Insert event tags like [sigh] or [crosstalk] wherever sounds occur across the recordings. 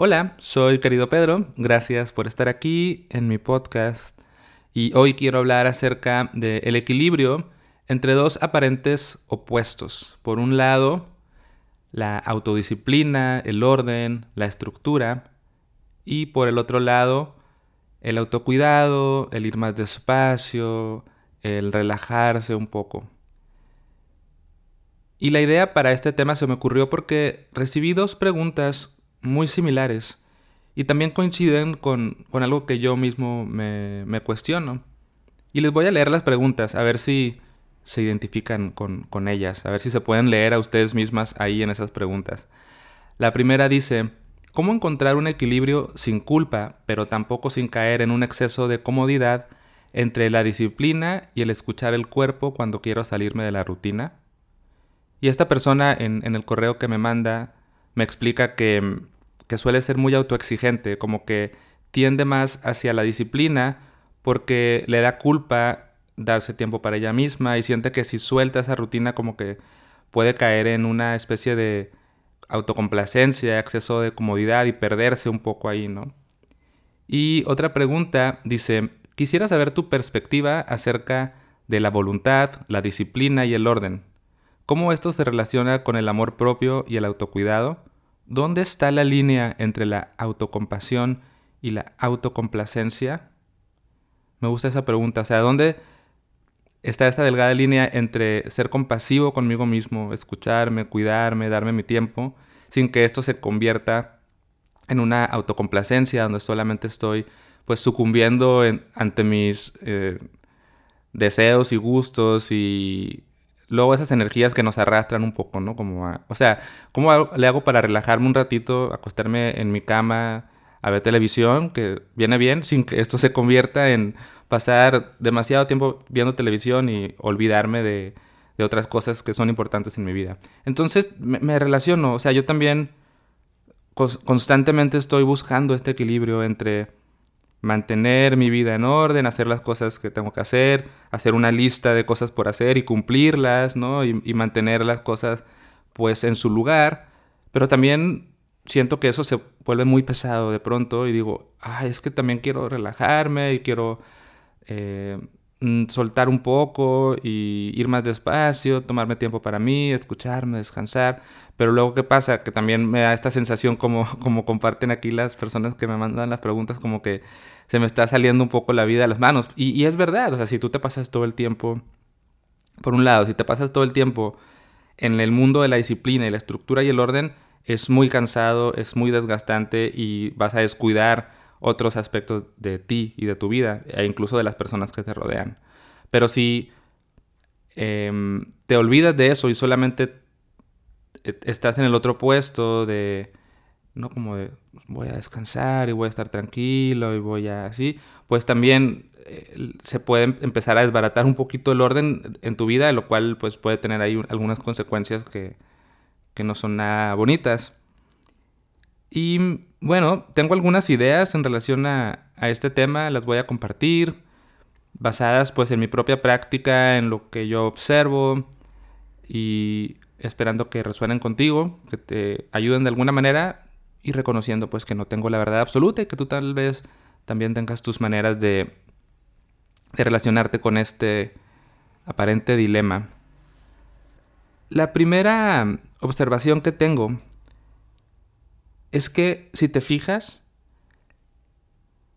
Hola, soy querido Pedro, gracias por estar aquí en mi podcast y hoy quiero hablar acerca del equilibrio entre dos aparentes opuestos. Por un lado, la autodisciplina, el orden, la estructura y por el otro lado, el autocuidado, el ir más despacio, el relajarse un poco. Y la idea para este tema se me ocurrió porque recibí dos preguntas muy similares y también coinciden con, algo que yo mismo me, me, cuestiono. Y les voy a leer las preguntas, a ver si se identifican con, con ellas, a ver si se pueden leer a ustedes mismas ahí en esas preguntas. La primera dice, ¿cómo encontrar un equilibrio sin culpa, pero tampoco sin caer en un exceso de comodidad entre la disciplina y el escuchar el cuerpo cuando quiero salirme de la rutina? Y esta persona en, el correo que me manda me explica que, que suele ser muy autoexigente, como que tiende más hacia la disciplina porque le da culpa darse tiempo para ella misma y siente que si suelta esa rutina como que puede caer en una especie de autocomplacencia, exceso de comodidad y perderse un poco ahí, ¿no? Y otra pregunta dice, quisiera saber tu perspectiva acerca de la voluntad, la disciplina y el orden. ¿Cómo esto se relaciona con el amor propio y el autocuidado? ¿Dónde está la línea entre la autocompasión y la autocomplacencia? Me gusta esa pregunta. O sea, ¿dónde está esta delgada línea entre ser compasivo conmigo mismo, escucharme, cuidarme, darme mi tiempo, sin que esto se convierta en una autocomplacencia donde solamente estoy pues sucumbiendo ante mis eh, deseos y gustos y luego esas energías que nos arrastran un poco, ¿no? Como o sea, ¿cómo le hago para relajarme un ratito, acostarme en mi cama a ver televisión, que viene bien, sin que esto se convierta en pasar demasiado tiempo viendo televisión y olvidarme de, otras cosas que son importantes en mi vida. Entonces me, relaciono, o sea, yo también constantemente estoy buscando este equilibrio entre mantener mi vida en orden, hacer las cosas que tengo que hacer, hacer una lista de cosas por hacer y cumplirlas, ¿no? Y, y mantener las cosas pues en su lugar, pero también siento que eso se vuelve muy pesado de pronto y digo, ah, es que también quiero relajarme y quiero eh, soltar un poco y ir más despacio, tomarme tiempo para mí, escucharme, descansar. Pero luego, ¿qué pasa? Que también me da esta sensación como, [laughs] como comparten aquí las personas que me mandan las preguntas, como que se me está saliendo un poco la vida a las manos. Y, y es verdad, o sea, si tú te pasas todo el tiempo, por un lado, si te pasas todo el tiempo en el mundo de la disciplina y la estructura y el orden, es muy cansado, es muy desgastante y vas a descuidar otros aspectos de ti y de tu vida, e incluso de las personas que te rodean. Pero si em, te olvidas de eso y solamente e, estás en el otro puesto de, no como de voy a descansar y voy a estar tranquilo y voy a así, pues también eh, se puede empezar a desbaratar un poquito el orden en tu vida, lo cual pues puede tener ahí algunas consecuencias que, que no son nada bonitas. Y bueno, tengo algunas ideas en relación a, este tema, las voy a compartir, basadas pues en mi propia práctica, en lo que yo observo y esperando que resuenen contigo, que te ayuden de alguna manera y reconociendo pues que no tengo la verdad absoluta y que tú tal vez también tengas tus maneras de, de relacionarte con este aparente dilema. La primera observación que tengo es que si te fijas,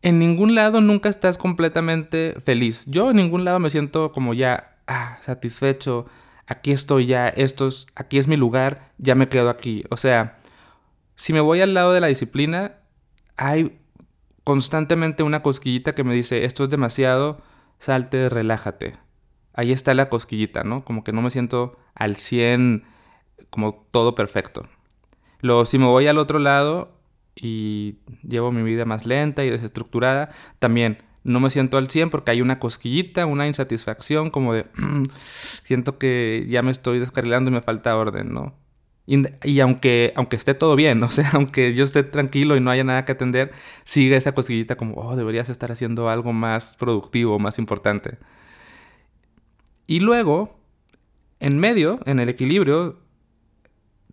en ningún lado nunca estás completamente feliz. Yo en ningún lado me siento como ya ah, satisfecho, aquí estoy ya, esto es, aquí es mi lugar, ya me quedo aquí. O sea, si me voy al lado de la disciplina, hay constantemente una cosquillita que me dice, esto es demasiado, salte, relájate. Ahí está la cosquillita, ¿no? Como que no me siento al 100 como todo perfecto. Luego, si me voy al otro lado y llevo mi vida más lenta y desestructurada, también no me siento al 100 porque hay una cosquillita, una insatisfacción como de, siento que ya me estoy descarrilando y me falta orden, ¿no? Y, aunque, aunque esté todo bien, [laughs] o sea, aunque yo esté tranquilo y no haya nada que atender, sigue esa cosquillita como, oh, deberías estar haciendo algo más productivo, más importante. Y luego, en medio, en el equilibrio,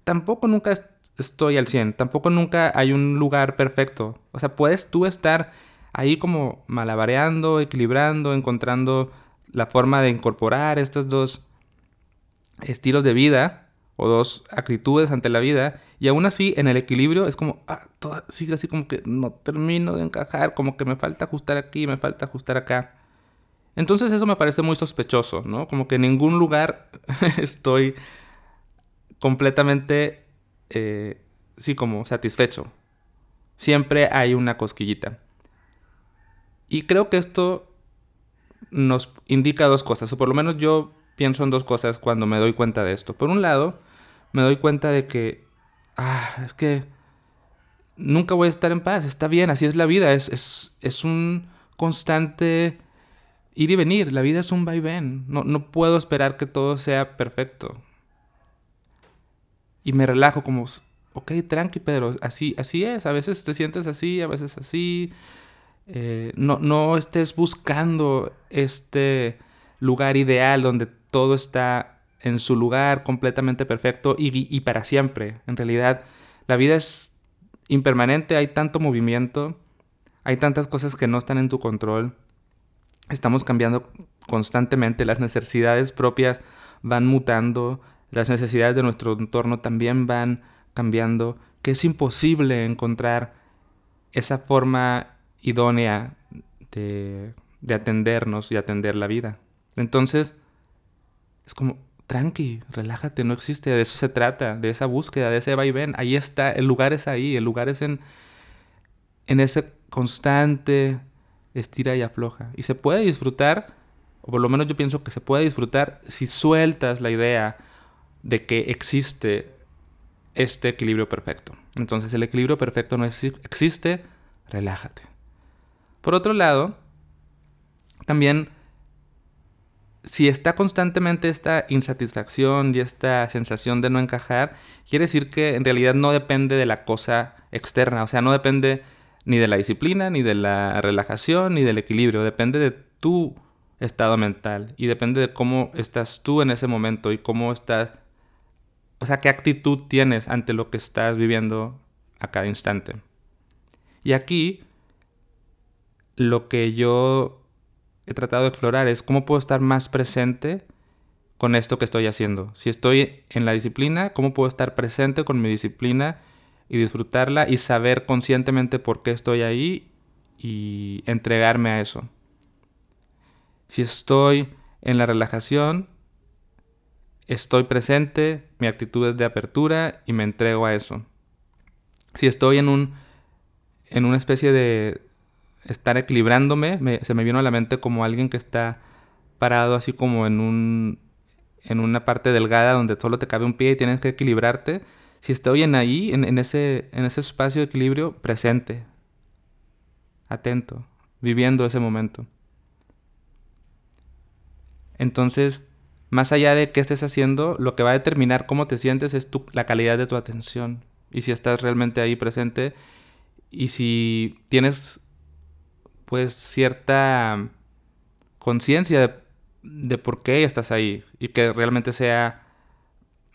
tampoco nunca estoy al 100. Tampoco nunca hay un lugar perfecto. O sea, puedes tú estar ahí como malabareando, equilibrando, encontrando la forma de incorporar estos dos estilos de vida o dos actitudes ante la vida y aún así en el equilibrio es como, ah, sigue así como que no termino de encajar, como que me falta ajustar aquí, me falta ajustar acá. Entonces eso me parece muy sospechoso, ¿no? Como que en ningún lugar [laughs] estoy completamente, eh, sí, como satisfecho. Siempre hay una cosquillita. Y creo que esto nos indica dos cosas, o por lo menos yo pienso en dos cosas cuando me doy cuenta de esto. Por un lado, me doy cuenta de que, ah, es que nunca voy a estar en paz, está bien, así es la vida, es, es, es un constante ir y venir, la vida es un vaivén, no, no puedo esperar que todo sea perfecto. Y me relajo como, ok, tranqui Pedro, así, así es, a veces te sientes así, a veces así, eh, no, no estés buscando este lugar ideal donde todo está en su lugar completamente perfecto y, para siempre. En realidad, la vida es impermanente, hay tanto movimiento, hay tantas cosas que no están en tu control. Estamos cambiando constantemente, las necesidades propias van mutando, las necesidades de nuestro entorno también van cambiando, que es imposible encontrar esa forma idónea de, atendernos y atender la vida. Entonces, es como, tranqui, relájate, no existe, de eso se trata, de esa búsqueda, de ese va y ven. Ahí está, el lugar es ahí, el lugar es en, en ese constante estira y afloja. Y se puede disfrutar, o por lo menos yo pienso que se puede disfrutar si sueltas la idea de que existe este equilibrio perfecto. Entonces el equilibrio perfecto no existe, relájate. Por otro lado, también si está constantemente esta insatisfacción y esta sensación de no encajar, quiere decir que en realidad no depende de la cosa externa, o sea, no depende ni de la disciplina, ni de la relajación, ni del equilibrio, depende de tu estado mental y depende de cómo estás tú en ese momento y cómo estás, o sea, qué actitud tienes ante lo que estás viviendo a cada instante. Y aquí lo que yo he tratado de explorar es cómo puedo estar más presente con esto que estoy haciendo. Si estoy en la disciplina, cómo puedo estar presente con mi disciplina y disfrutarla y saber conscientemente por qué estoy ahí y entregarme a eso. Si estoy en la relajación, estoy presente, mi actitud es de apertura y me entrego a eso. Si estoy en un en una especie de, estar equilibrándome. se me vino a la mente como alguien que está parado así como en un en una parte delgada donde solo te cabe un pie y tienes que equilibrarte. Si estoy en ahí, en, ese, en ese espacio de equilibrio, presente, atento, viviendo ese momento. Entonces, más allá de qué estés haciendo, lo que va a determinar cómo te sientes es tu, la calidad de tu atención. Y si estás realmente ahí presente y si tienes pues cierta conciencia de, por qué estás ahí y que realmente sea,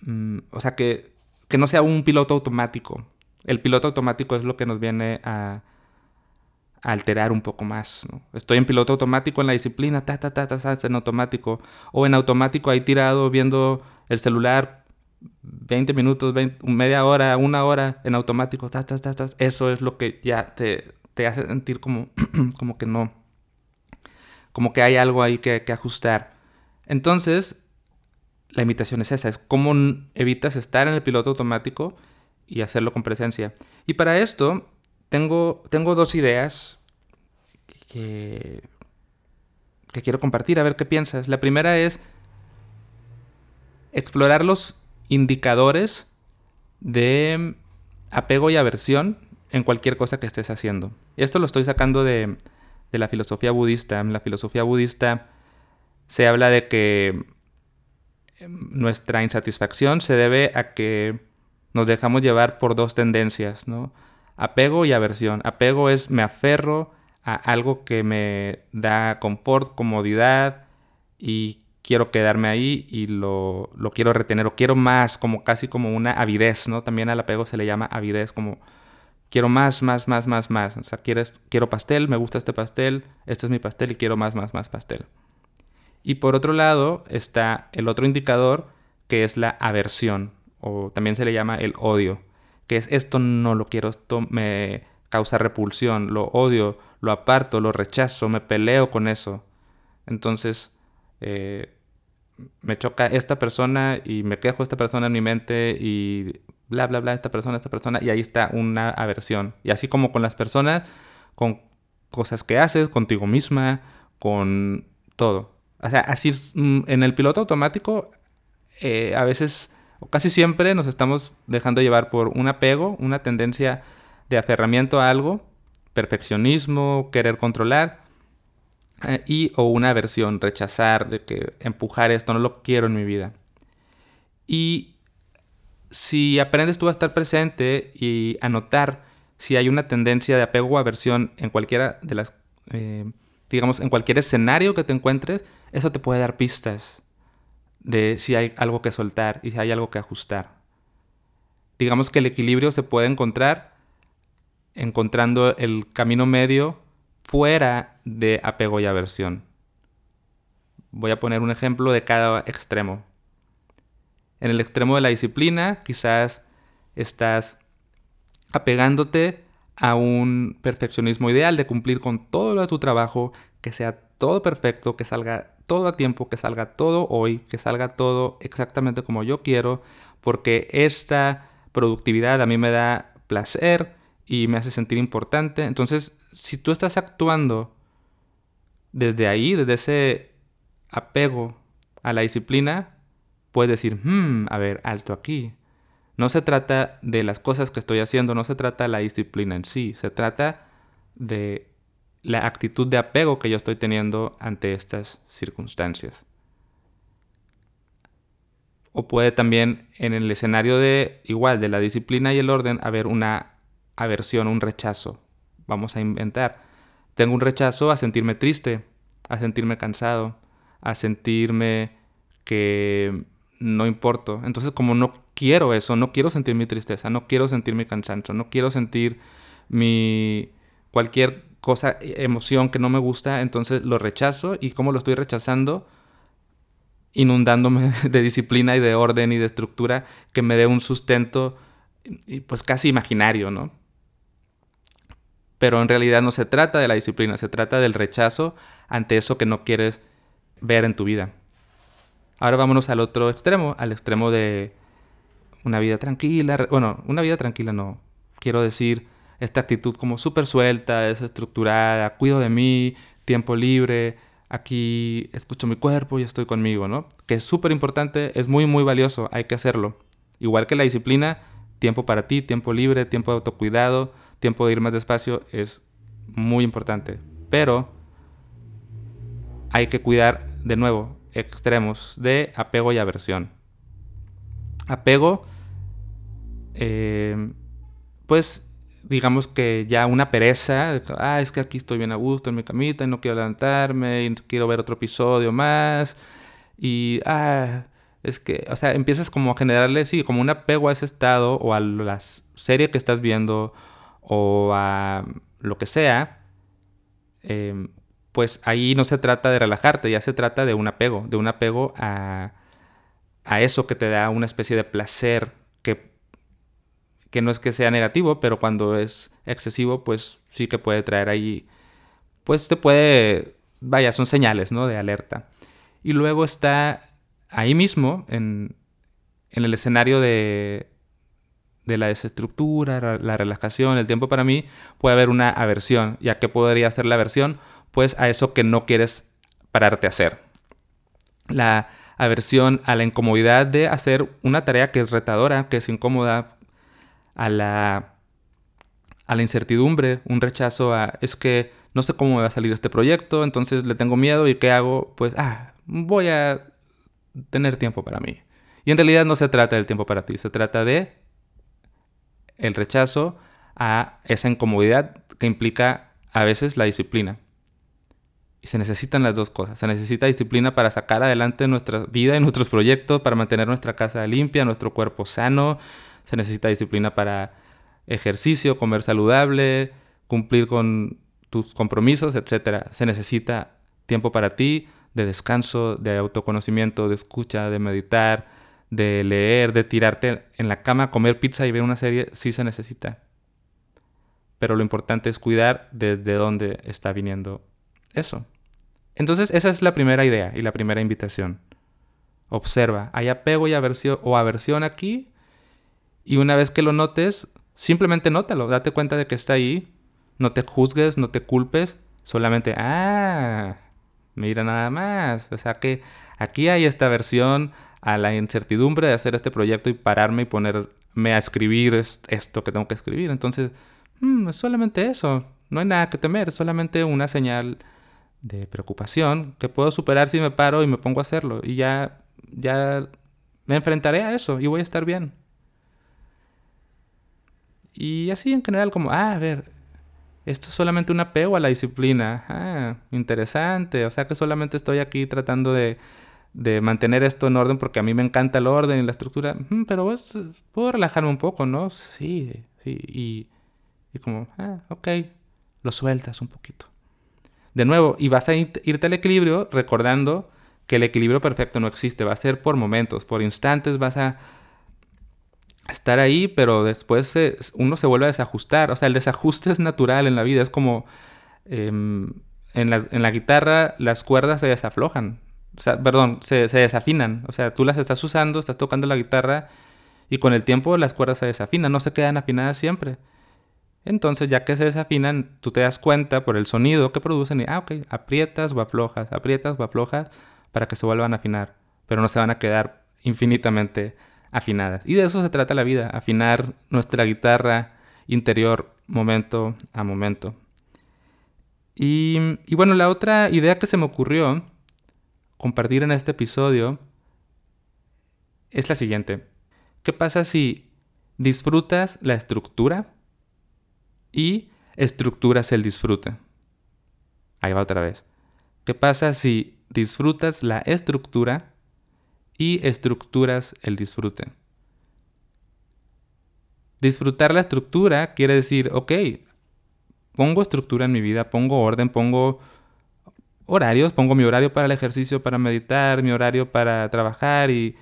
mm, o sea, que, que, no sea un piloto automático. El piloto automático es lo que nos viene a, alterar un poco más. Estoy en piloto automático en la disciplina, ta, ta, ta, ta, en automático. O en automático ahí tirado viendo el celular 20 minutos, media hora, una hora en automático, ta, ta, ta, ta. Eso es lo que ya te, te hace sentir como, [clears throat] como que no, como que hay algo ahí que, que ajustar. Entonces, la invitación es esa, es cómo evitas estar en el piloto automático y hacerlo con presencia. Y para esto, tengo, tengo dos ideas que, que quiero compartir, a ver qué piensas. La primera es explorar los indicadores de apego y aversión en cualquier cosa que estés haciendo. Esto lo estoy sacando de, la filosofía budista. En la filosofía budista se habla de que em, nuestra insatisfacción se debe a que nos dejamos llevar por dos tendencias, ¿no? Apego y aversión. Apego es me aferro a algo que me da confort, comodidad y quiero quedarme ahí y lo, lo, quiero retener o quiero más, como casi como una avidez, ¿no? También al apego se le llama avidez, como quiero más, más, más, más, más. O sea, quieres, quiero pastel, me gusta este pastel, este es mi pastel y quiero más, más, más pastel. Y por otro lado está el otro indicador que es la aversión, o también se le llama el odio, que es esto no lo quiero, esto me causa repulsión, lo odio, lo aparto, lo rechazo, me peleo con eso. Entonces, eh, me choca esta persona y me quejo esta persona en mi mente y bla, bla, bla, esta persona, esta persona, y ahí está una aversión. Y así como con las personas, con cosas que haces, contigo misma, con todo. O sea, así es, mm, en el piloto automático, eh, a veces, casi siempre, nos estamos dejando llevar por un apego, una tendencia de aferramiento a algo, perfeccionismo, querer controlar, eh, y o una aversión, rechazar, de que empujar esto, no lo quiero en mi vida. Y si aprendes tú a estar presente y a notar si hay una tendencia de apego o aversión en cualquiera de las, eh, digamos, en cualquier escenario que te encuentres, eso te puede dar pistas de si hay algo que soltar y si hay algo que ajustar. Digamos que el equilibrio se puede encontrar encontrando el camino medio fuera de apego y aversión. Voy a poner un ejemplo de cada extremo. En el extremo de la disciplina, quizás estás apegándote a un perfeccionismo ideal de cumplir con todo lo de tu trabajo, que sea todo perfecto, que salga todo a tiempo, que salga todo hoy, que salga todo exactamente como yo quiero, porque esta productividad a mí me da placer y me hace sentir importante. Entonces, si tú estás actuando desde ahí, desde ese apego a la disciplina, puedes decir, hmm, a ver, alto aquí. No se trata de las cosas que estoy haciendo, no se trata de la disciplina en sí, se trata de la actitud de apego que yo estoy teniendo ante estas circunstancias. O puede también en el escenario de igual de la disciplina y el orden haber una aversión, un rechazo. Vamos a inventar. Tengo un rechazo a sentirme triste, a sentirme cansado, a sentirme que no importo. Entonces, como no quiero eso, no quiero sentir mi tristeza, no quiero sentir mi cansancio, no quiero sentir mi cualquier cosa, emoción que no me gusta, entonces lo rechazo y como lo estoy rechazando, inundándome [laughs] de disciplina y de orden y de estructura que me dé un sustento pues casi imaginario, ¿no? Pero en realidad no se trata de la disciplina, se trata del rechazo ante eso que no quieres ver en tu vida. Ahora vámonos al otro extremo, al extremo de una vida tranquila. Bueno, una vida tranquila no. Quiero decir, esta actitud como súper suelta, desestructurada, cuido de mí, tiempo libre, aquí escucho mi cuerpo y estoy conmigo, ¿no? Que es súper importante, es muy, muy valioso, hay que hacerlo. Igual que la disciplina, tiempo para ti, tiempo libre, tiempo de autocuidado, tiempo de ir más despacio es muy importante. Pero hay que cuidar de nuevo extremos de apego y aversión. Apego, eh, pues digamos que ya una pereza, ah, es que aquí estoy bien a gusto en mi camita y no quiero levantarme y quiero ver otro episodio más. Y, ah, es que, o sea, empiezas como a generarle, sí, como un apego a ese estado o a la serie que estás viendo o a lo que sea, em, pues ahí no se trata de relajarte, ya se trata de un apego, de un apego a, a eso que te da una especie de placer que, que no es que sea negativo, pero cuando es excesivo, pues sí que puede traer ahí, pues te puede, vaya, son señales, ¿no? De alerta. Y luego está ahí mismo, en, en el escenario de, de la desestructura, la relajación, el tiempo para mí, puede haber una aversión. ¿Y a qué podría ser la aversión? Pues a eso que no quieres pararte a hacer. La aversión a la incomodidad de hacer una tarea que es retadora, que es incómoda, a la, a la incertidumbre, un rechazo a es que no sé cómo me va a salir este proyecto, entonces le tengo miedo y ¿qué hago? Pues, ah, voy a tener tiempo para mí. Y en realidad no se trata del tiempo para ti, se trata de el rechazo a esa incomodidad que implica a veces la disciplina. Y se necesitan las dos cosas. Se necesita disciplina para sacar adelante nuestra vida y nuestros proyectos, para mantener nuestra casa limpia, nuestro cuerpo sano. Se necesita disciplina para ejercicio, comer saludable, cumplir con tus compromisos, etc. Se necesita tiempo para ti, de descanso, de autoconocimiento, de escucha, de meditar, de leer, de tirarte en la cama, comer pizza y ver una serie, sí se necesita. Pero lo importante es cuidar desde dónde está viniendo eso. Entonces esa es la primera idea y la primera invitación. Observa, hay apego y aversión o aversión aquí y una vez que lo notes, simplemente nótalo, date cuenta de que está ahí, no te juzgues, no te culpes, solamente, ah, mira nada más. O sea que aquí hay esta versión a la incertidumbre de hacer este proyecto y pararme y ponerme a escribir esto que tengo que escribir. Entonces, mm, es solamente eso. No hay nada que temer, es solamente una señal de preocupación que puedo superar si me paro y me pongo a hacerlo. Y ya, ya me enfrentaré a eso y voy a estar bien. Y así en general como, ah, a ver, esto es solamente un apego a la disciplina. Ah, interesante. O sea que solamente estoy aquí tratando de, de mantener esto en orden porque a mí me encanta el orden y la estructura. Mm, pero pues, puedo relajarme un poco, ¿no? Sí, sí. Y, y como, ah, ok, lo sueltas un poquito. De nuevo, y vas a irte al equilibrio recordando que el equilibrio perfecto no existe. Va a ser por momentos, por instantes vas a estar ahí, pero después uno se vuelve a desajustar. O sea, el desajuste es natural en la vida. Es como em, en, la, guitarra las cuerdas se desaflojan. O sea, perdón, se, se, desafinan. O sea, tú las estás usando, estás tocando la guitarra y con el tiempo las cuerdas se desafinan, no se quedan afinadas siempre. Entonces, ya que se desafinan, tú te das cuenta por el sonido que producen y, ah, ok, aprietas o aflojas, aprietas o aflojas para que se vuelvan a afinar, pero no se van a quedar infinitamente afinadas. Y de eso se trata la vida, afinar nuestra guitarra interior momento a momento. Y, y, bueno, la otra idea que se me ocurrió compartir en este episodio es la siguiente. ¿Qué pasa si disfrutas la estructura y estructuras el disfrute? Ahí va otra vez. ¿Qué pasa si disfrutas la estructura y estructuras el disfrute. Disfrutar la estructura quiere decir, ok, pongo estructura en mi vida, pongo orden, pongo horarios, pongo mi horario para el ejercicio, para meditar, mi horario para trabajar y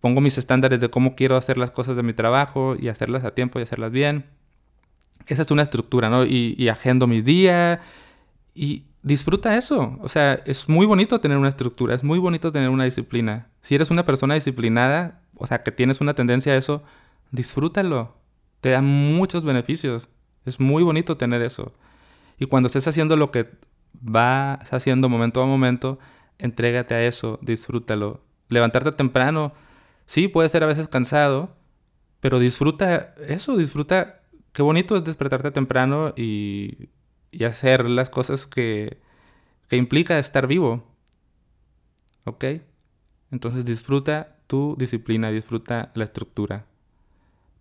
pongo mis estándares de cómo quiero hacer las cosas de mi trabajo y hacerlas a tiempo y hacerlas bien. Esa es una estructura, ¿no? Y, y agendo mis días y disfruta eso. O sea, es muy bonito tener una estructura, es muy bonito tener una disciplina. Si eres una persona disciplinada, o sea, que tienes una tendencia a eso, disfrútalo. Te da muchos beneficios. Es muy bonito tener eso. Y cuando estés haciendo lo que vas haciendo momento a momento, entrégate a eso, disfrútalo. Levantarte temprano, sí, puede ser a veces cansado, pero disfruta eso, disfruta. Qué bonito es despertarte temprano y y hacer las cosas que, que implica estar vivo. ¿Ok? Entonces disfruta tu disciplina, disfruta la estructura.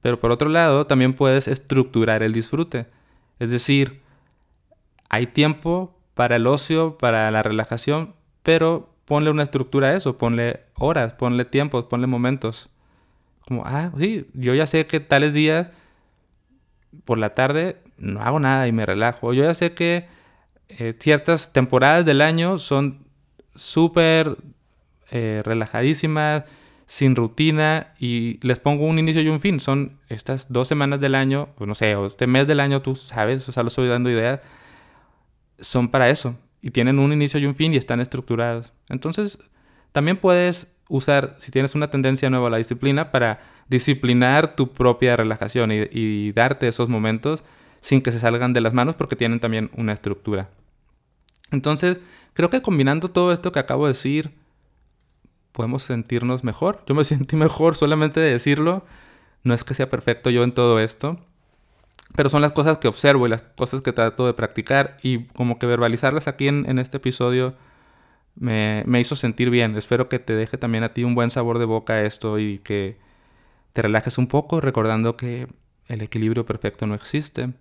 Pero por otro lado, también puedes estructurar el disfrute. Es decir, hay tiempo para el ocio, para la relajación, pero ponle una estructura a eso, ponle horas, ponle tiempos, ponle momentos. Como, ah, sí, yo ya sé que tales días por la tarde no hago nada y me relajo. Yo ya sé que eh, ciertas temporadas del año son súper eh, relajadísimas, sin rutina y les pongo un inicio y un fin. Son estas dos semanas del año, o no sé, o este mes del año, tú sabes, o sea, lo estoy dando ideas, son para eso. Y tienen un inicio y un fin y están estructuradas. Entonces, también puedes usar, si tienes una tendencia nueva a la disciplina, para disciplinar tu propia relajación y, darte esos momentos sin que se salgan de las manos porque tienen también una estructura. Entonces, creo que combinando todo esto que acabo de decir, podemos sentirnos mejor. Yo me [laughs] sentí mejor solamente de decirlo. No es que sea perfecto yo en todo esto, pero son las cosas que observo y las cosas que trato de practicar y como que verbalizarlas aquí en, este episodio me, me, hizo sentir bien. Espero que te deje también a ti un buen sabor de boca esto y que te relajes un poco recordando que el equilibrio perfecto no existe.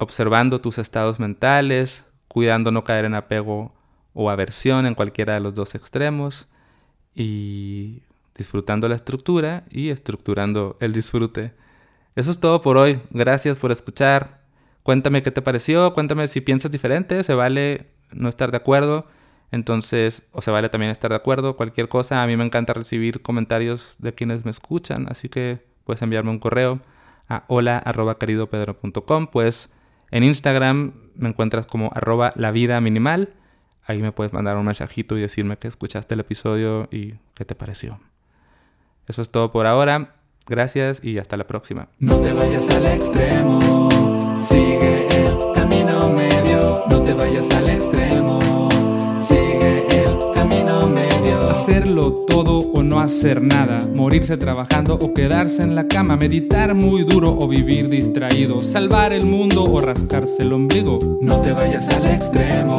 Observando tus estados mentales, cuidando no caer en apego o aversión en cualquiera de los dos extremos y disfrutando la estructura y estructurando el disfrute. Eso es todo por hoy. Gracias por escuchar. Cuéntame qué te pareció, cuéntame si piensas diferente, se vale no estar de acuerdo. Entonces, o se vale también estar de acuerdo, cualquier cosa. A mí me encanta recibir comentarios de quienes me escuchan, así que puedes enviarme un correo a hola.caridopedro.com. Pues en Instagram me encuentras como arroba la vida minimal. Ahí me puedes mandar un mensajito y decirme que escuchaste el episodio y qué te pareció. Eso es todo por ahora. Gracias y hasta la próxima. No te vayas al extremo, sigue el camino medio. No te vayas al extremo, sigue el camino medio. Hacerlo todo o no hacer nada, morirse trabajando o quedarse en la cama, meditar muy duro o vivir distraído, salvar el mundo o rascarse el ombligo. No te vayas al extremo,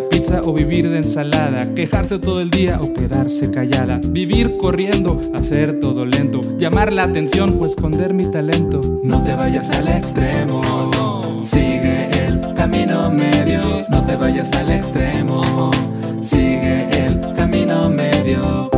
pizza o vivir de ensalada, quejarse todo el día o quedarse callada, vivir corriendo, hacer todo lento, llamar la atención o esconder mi talento. No te vayas al extremo, sigue el camino medio, no te vayas al extremo, sigue el camino medio.